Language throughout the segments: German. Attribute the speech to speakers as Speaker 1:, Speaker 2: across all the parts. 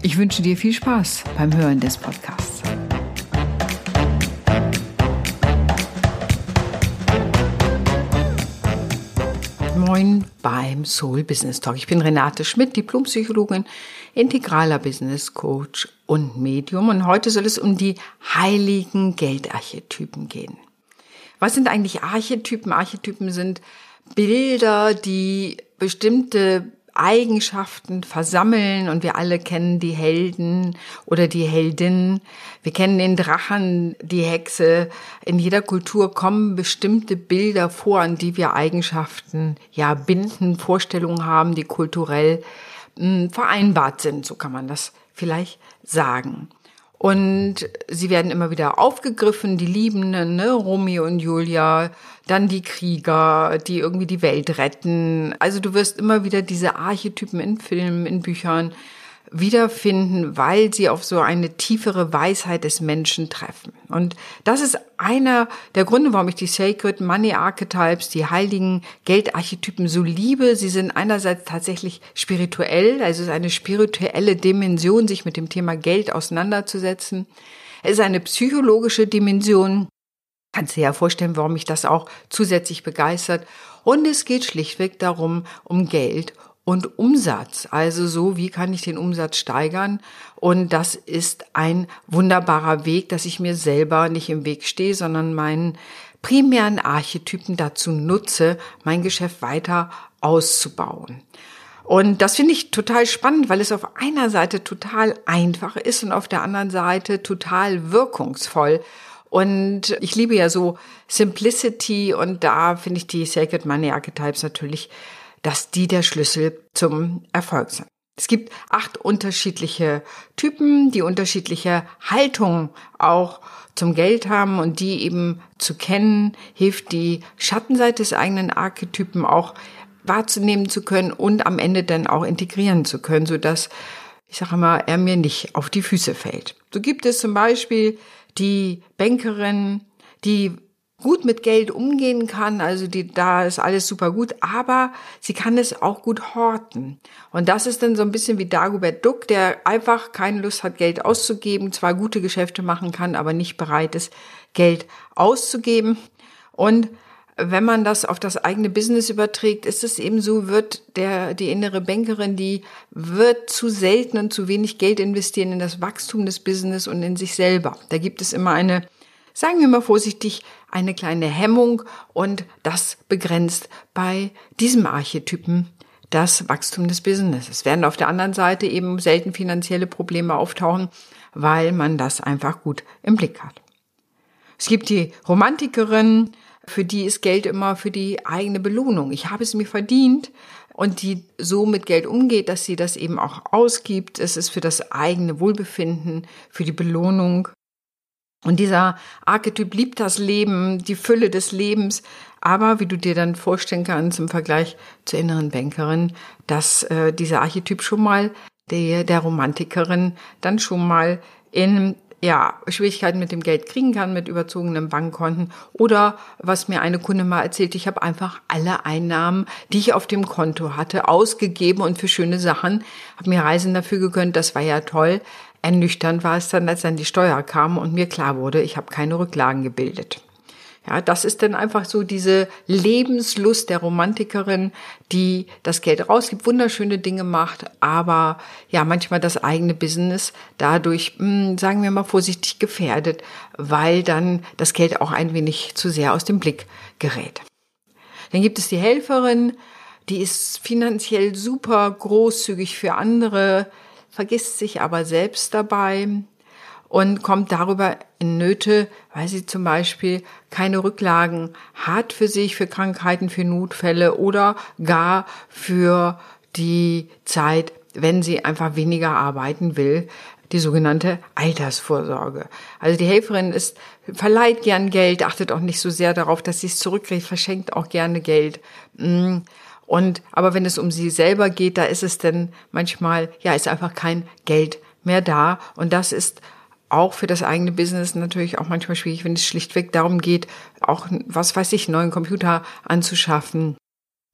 Speaker 1: Ich wünsche dir viel Spaß beim Hören des Podcasts. Moin beim Soul Business Talk. Ich bin Renate Schmidt, Diplompsychologin, integraler Business Coach und Medium. Und heute soll es um die heiligen Geldarchetypen gehen. Was sind eigentlich Archetypen? Archetypen sind Bilder, die bestimmte Eigenschaften versammeln und wir alle kennen die Helden oder die Heldin. Wir kennen den Drachen, die Hexe. In jeder Kultur kommen bestimmte Bilder vor, an die wir Eigenschaften ja binden, Vorstellungen haben, die kulturell mh, hm, vereinbart sind. So kann man das vielleicht sagen. Und sie werden immer wieder aufgegriffen, die Liebenden, ne? Romeo und Julia, dann die Krieger, die irgendwie die Welt retten. Also du wirst immer wieder diese Archetypen in Filmen, in Büchern wiederfinden, weil sie auf so eine tiefere Weisheit des Menschen treffen. Und das ist einer der Gründe, warum ich die Sacred Money Archetypes, die heiligen Geldarchetypen so liebe. Sie sind einerseits tatsächlich spirituell, also es ist eine spirituelle Dimension, sich mit dem Thema Geld auseinanderzusetzen. Es ist eine psychologische Dimension. Kannst dir ja vorstellen, warum mich das auch zusätzlich begeistert. Und es geht schlichtweg darum, um Geld und Umsatz. Also so, wie kann ich den Umsatz steigern? Und das ist ein wunderbarer Weg, dass ich mir selber nicht im Weg stehe, sondern meinen primären Archetypen dazu nutze, mein Geschäft weiter auszubauen. Und das finde ich total spannend, weil es auf einer Seite total einfach ist und auf der anderen Seite total wirkungsvoll. Und ich liebe ja so Simplicity und da finde ich die Sacred Money Archetypes natürlich dass die der Schlüssel zum Erfolg sind. Es gibt acht unterschiedliche Typen, die unterschiedliche Haltung auch zum Geld haben und die eben zu kennen, hilft die Schattenseite des eigenen Archetypen auch wahrzunehmen zu können und am Ende dann auch integrieren zu können, so dass ich sage mal, er mir nicht auf die Füße fällt. So gibt es zum Beispiel die Bankerin, die gut mit Geld umgehen kann, also die, da ist alles super gut, aber sie kann es auch gut horten. Und das ist dann so ein bisschen wie Dagobert Duck, der einfach keine Lust hat, Geld auszugeben, zwar gute Geschäfte machen kann, aber nicht bereit ist, Geld auszugeben. Und wenn man das auf das eigene Business überträgt, ist es eben so, wird der, die innere Bankerin, die wird zu selten und zu wenig Geld investieren in das Wachstum des Business und in sich selber. Da gibt es immer eine sagen wir mal vorsichtig, eine kleine Hemmung und das begrenzt bei diesem Archetypen das Wachstum des Businesses. Werden auf der anderen Seite eben selten finanzielle Probleme auftauchen, weil man das einfach gut im Blick hat. Es gibt die Romantikerin, für die ist Geld immer für die eigene Belohnung. Ich habe es mir verdient und die so mit Geld umgeht, dass sie das eben auch ausgibt. Es ist für das eigene Wohlbefinden, für die Belohnung und dieser Archetyp liebt das Leben, die Fülle des Lebens, aber wie du dir dann vorstellen kannst im Vergleich zur inneren Bankerin, dass äh, dieser Archetyp schon mal der, der Romantikerin dann schon mal in ja, Schwierigkeiten mit dem Geld kriegen kann, mit überzogenen Bankkonten. Oder was mir eine Kunde mal erzählt, ich habe einfach alle Einnahmen, die ich auf dem Konto hatte, ausgegeben und für schöne Sachen, habe mir Reisen dafür gegönnt, das war ja toll. Ernüchternd war es dann, als dann die Steuer kam und mir klar wurde, ich habe keine Rücklagen gebildet. Ja, das ist dann einfach so diese Lebenslust der Romantikerin, die das Geld rausgibt, wunderschöne Dinge macht, aber ja, manchmal das eigene Business dadurch, hm, sagen wir mal vorsichtig, gefährdet, weil dann das Geld auch ein wenig zu sehr aus dem Blick gerät. Dann gibt es die Helferin, die ist finanziell super großzügig für andere, vergisst sich aber selbst dabei und kommt darüber in Nöte, weil sie zum Beispiel keine Rücklagen hat für sich, für Krankheiten, für Notfälle oder gar für die Zeit, wenn sie einfach weniger arbeiten will, die sogenannte Altersvorsorge. Also die Helferin ist, verleiht gern Geld, achtet auch nicht so sehr darauf, dass sie es zurückkriegt, verschenkt auch gerne Geld. Mm. Und, aber wenn es um sie selber geht, da ist es dann manchmal, ja, ist einfach kein Geld mehr da. Und das ist auch für das eigene Business natürlich auch manchmal schwierig, wenn es schlichtweg darum geht, auch, was weiß ich, einen neuen Computer anzuschaffen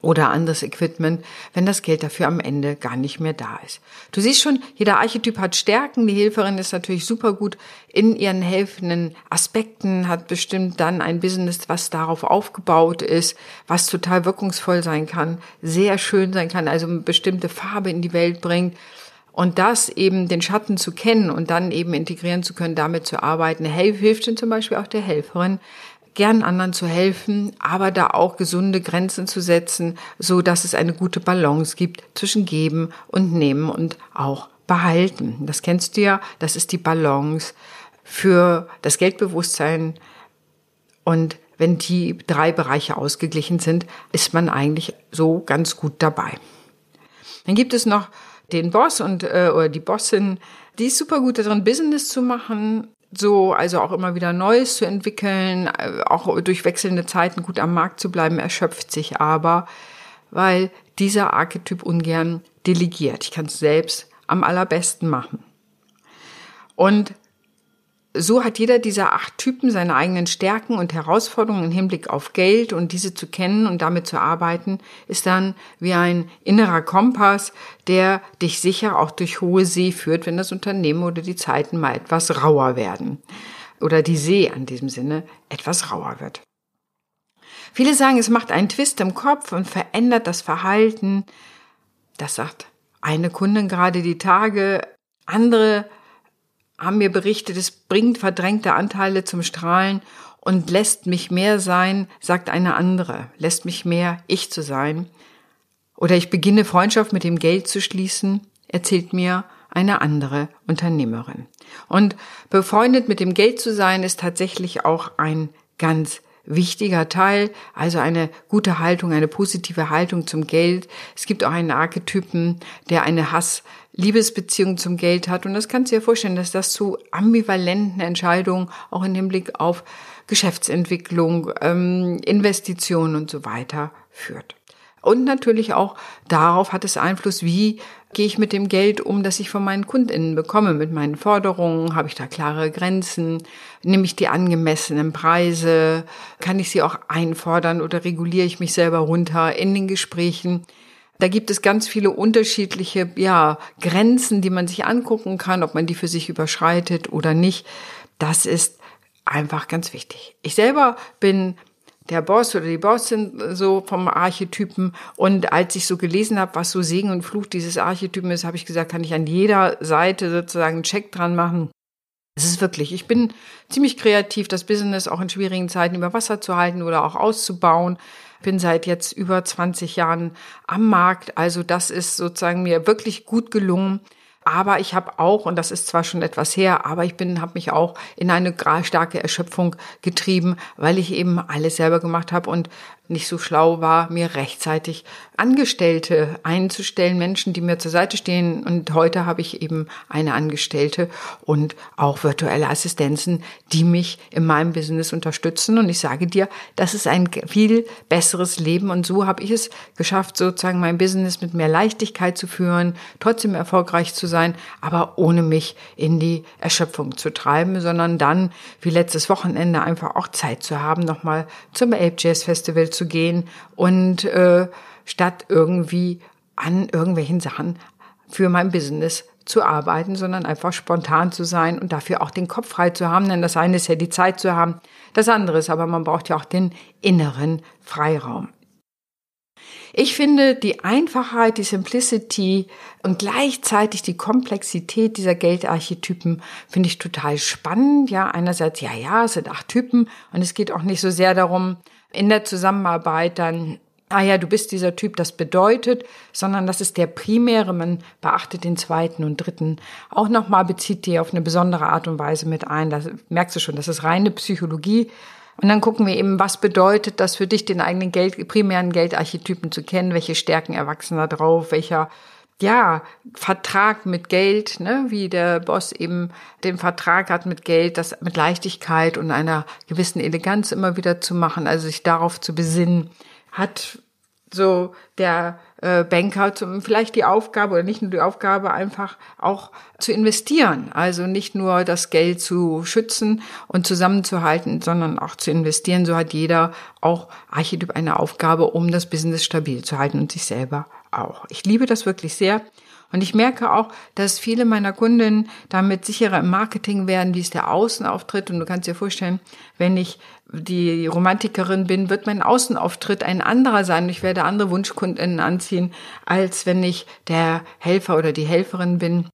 Speaker 1: oder anderes Equipment, wenn das Geld dafür am Ende gar nicht mehr da ist. Du siehst schon, jeder Archetyp hat Stärken. Die Helferin ist natürlich super gut in ihren helfenden Aspekten, hat bestimmt dann ein Business, was darauf aufgebaut ist, was total wirkungsvoll sein kann, sehr schön sein kann, also eine bestimmte Farbe in die Welt bringt. Und das eben den Schatten zu kennen und dann eben integrieren zu können, damit zu arbeiten, hilft zum Beispiel auch der Helferin, gern anderen zu helfen, aber da auch gesunde Grenzen zu setzen, so dass es eine gute Balance gibt zwischen geben und nehmen und auch behalten. Das kennst du ja, das ist die Balance für das Geldbewusstsein und wenn die drei Bereiche ausgeglichen sind, ist man eigentlich so ganz gut dabei. Dann gibt es noch den Boss und äh, oder die Bossin, die ist super gut darin, Business zu machen, so, also auch immer wieder Neues zu entwickeln, äh, auch durch wechselnde Zeiten gut am Markt zu bleiben, erschöpft sich aber, weil dieser Archetyp ungern delegiert. Ich kann es selbst am allerbesten machen. Und so hat jeder dieser acht Typen seine eigenen Stärken und Herausforderungen im Hinblick auf Geld und diese zu kennen und damit zu arbeiten, ist dann wie ein innerer Kompass, der dich sicher auch durch hohe See führt, wenn das Unternehmen oder die Zeiten mal etwas rauer werden. Oder die See an diesem Sinne etwas rauer wird. Viele sagen, es macht einen Twist im Kopf und verändert das Verhalten. Das sagt eine Kundin gerade die Tage. Andere haben mir berichtet, es bringt verdrängte Anteile zum Strahlen und lässt mich mehr sein, sagt eine andere, lässt mich mehr ich zu sein. Oder ich beginne Freundschaft mit dem Geld zu schließen, erzählt mir eine andere Unternehmerin. Und befreundet mit dem Geld zu sein, ist tatsächlich auch ein ganz wichtiger Teil, also eine gute Haltung, eine positive Haltung zum Geld. Es gibt auch einen Archetypen, der eine Hass-Liebesbeziehung zum Geld hat. Und das kannst du dir vorstellen, dass das zu ambivalenten Entscheidungen auch im Hinblick auf Geschäftsentwicklung, ähm, Investitionen und so weiter führt. Und natürlich auch darauf hat es Einfluss, wie gehe ich mit dem Geld um, das ich von meinen KundInnen bekomme, mit meinen Forderungen, habe ich da klare Grenzen, nehme ich die angemessenen Preise, kann ich sie auch einfordern oder reguliere ich mich selber runter in den Gesprächen. Da gibt es ganz viele unterschiedliche ja, Grenzen, die man sich angucken kann, ob man die für sich überschreitet oder nicht. Das ist einfach ganz wichtig. Ich selber bin der Boss oder die Bossin so vom Archetypen. Und als ich so gelesen habe, was so Segen und Fluch dieses Archetypen ist, habe ich gesagt, kann ich an jeder Seite sozusagen einen Check dran machen. Es ist wirklich, ich bin ziemlich kreativ, das Business auch in schwierigen Zeiten über Wasser zu halten oder auch auszubauen. Bin seit jetzt über 20 Jahren am Markt. Also das ist sozusagen mir wirklich gut gelungen. Aber ich habe auch, und das ist zwar schon etwas her, aber ich bin, habe mich auch in eine starke Erschöpfung getrieben, weil ich eben alles selber gemacht habe. Und nicht so schlau war, mir rechtzeitig Angestellte einzustellen, Menschen, die mir zur Seite stehen. Und heute habe ich eben eine Angestellte und auch virtuelle Assistenzen, die mich in meinem Business unterstützen. Und ich sage dir, das ist ein viel besseres Leben. Und so habe ich es geschafft, sozusagen mein Business mit mehr Leichtigkeit zu führen, trotzdem erfolgreich zu sein, aber ohne mich in die Erschöpfung zu treiben, sondern dann, wie letztes Wochenende, einfach auch Zeit zu haben, nochmal zum Ape Jazz Festival zu gehen und äh, statt irgendwie an irgendwelchen Sachen für mein Business zu arbeiten, sondern einfach spontan zu sein und dafür auch den Kopf frei zu haben. Denn das eine ist ja die Zeit zu haben, das andere ist aber, man braucht ja auch den inneren Freiraum. Ich finde die Einfachheit, die Simplicity und gleichzeitig die Komplexität dieser Geldarchetypen finde ich total spannend. Ja, einerseits, ja, ja, es sind acht Typen und es geht auch nicht so sehr darum, in der Zusammenarbeit dann ah ja, du bist dieser Typ, das bedeutet, sondern das ist der primäre, man beachtet den zweiten und dritten auch nochmal, bezieht die auf eine besondere Art und Weise mit ein. Da merkst du schon, das ist reine Psychologie. Und dann gucken wir eben, was bedeutet das für dich, den eigenen Geld, primären Geldarchetypen zu kennen, welche Stärken erwachsen da drauf, welcher ja, Vertrag mit Geld, ne, wie der Boss eben den Vertrag hat mit Geld, das mit Leichtigkeit und einer gewissen Eleganz immer wieder zu machen, also sich darauf zu besinnen, hat so der äh, Banker zum, vielleicht die Aufgabe oder nicht nur die Aufgabe, einfach auch zu investieren. Also nicht nur das Geld zu schützen und zusammenzuhalten, sondern auch zu investieren. So hat jeder auch Archetyp eine Aufgabe, um das Business stabil zu halten und sich selber auch. Ich liebe das wirklich sehr. Und ich merke auch, dass viele meiner Kunden damit sicherer im Marketing werden, wie es der Außenauftritt. Und du kannst dir vorstellen, wenn ich die Romantikerin bin, wird mein Außenauftritt ein anderer sein. Ich werde andere Wunschkundinnen anziehen, als wenn ich der Helfer oder die Helferin bin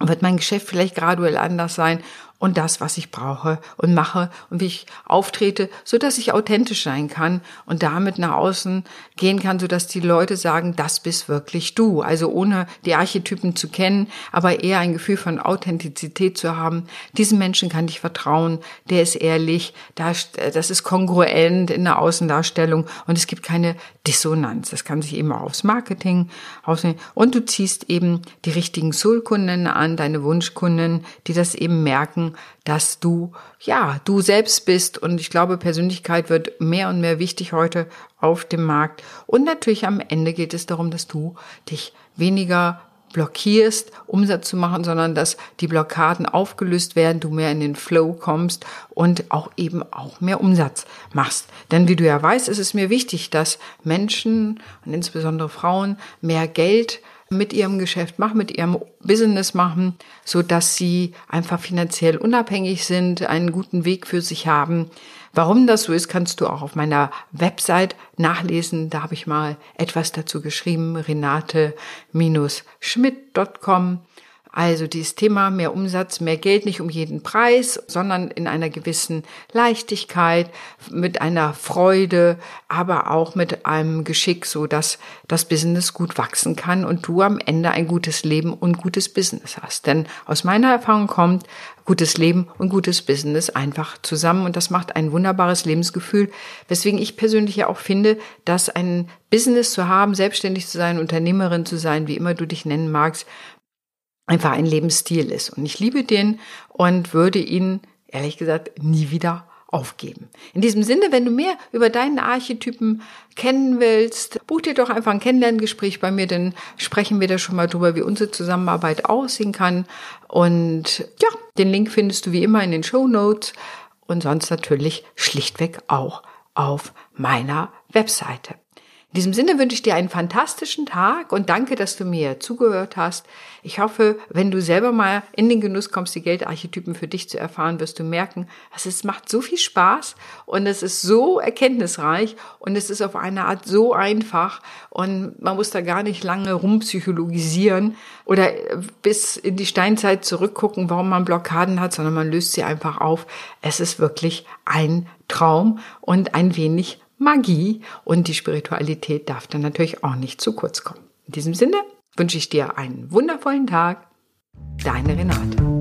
Speaker 1: wird mein Geschäft vielleicht graduell anders sein und das, was ich brauche und mache und wie ich auftrete, so dass ich authentisch sein kann und damit nach außen gehen kann, so dass die Leute sagen, das bist wirklich du. Also ohne die Archetypen zu kennen, aber eher ein Gefühl von Authentizität zu haben. Diesem Menschen kann ich vertrauen, der ist ehrlich, das ist kongruent in der Außendarstellung und es gibt keine Dissonanz. Das kann sich eben auch aufs Marketing ausnehmen. Und du ziehst eben die richtigen Soul-Kunden an, deine Wunschkunden, die das eben merken dass du, ja, du selbst bist. Und ich glaube, Persönlichkeit wird mehr und mehr wichtig heute auf dem Markt. Und natürlich am Ende geht es darum, dass du dich weniger blockierst, Umsatz zu machen, sondern dass die Blockaden aufgelöst werden, du mehr in den Flow kommst und auch eben auch mehr Umsatz machst. Denn wie du ja weißt, ist es mir wichtig, dass Menschen und insbesondere Frauen mehr Geld mit ihrem Geschäft machen, mit ihrem Business machen, so dass sie einfach finanziell unabhängig sind, einen guten Weg für sich haben. Warum das so ist, kannst du auch auf meiner Website nachlesen. Da habe ich mal etwas dazu geschrieben, renate-schmidt.com. Also dieses Thema mehr Umsatz, mehr Geld, nicht um jeden Preis, sondern in einer gewissen Leichtigkeit, mit einer Freude, aber auch mit einem Geschick, so dass das Business gut wachsen kann und du am Ende ein gutes Leben und gutes Business hast. Denn aus meiner Erfahrung kommt gutes Leben und gutes Business einfach zusammen und das macht ein wunderbares Lebensgefühl, weswegen ich persönlich ja auch finde, dass ein Business zu haben, selbstständig zu sein, Unternehmerin zu sein, wie immer du dich nennen magst, einfach ein Lebensstil ist. Und ich liebe den und würde ihn, ehrlich gesagt, nie wieder aufgeben. In diesem Sinne, wenn du mehr über deinen Archetypen kennen willst, buch dir doch einfach ein Kennenlerngespräch bei mir, dann sprechen wir da schon mal drüber, wie unsere Zusammenarbeit aussehen kann. Und ja, den Link findest du wie immer in den Show Notes und sonst natürlich schlichtweg auch auf meiner Webseite. In diesem Sinne wünsche ich dir einen fantastischen Tag und danke, dass du mir zugehört hast. Ich hoffe, wenn du selber mal in den Genuss kommst, die Geldarchetypen für dich zu erfahren, wirst du merken, dass es macht so viel Spaß und es ist so erkenntnisreich und es ist auf eine Art so einfach und man muss da gar nicht lange rumpsychologisieren oder bis in die Steinzeit zurückgucken, warum man Blockaden hat, sondern man löst sie einfach auf. Es ist wirklich ein Traum und ein wenig Magie und die Spiritualität darf dann natürlich auch nicht zu kurz kommen. In diesem Sinne wünsche ich dir einen wundervollen Tag. Deine Renate.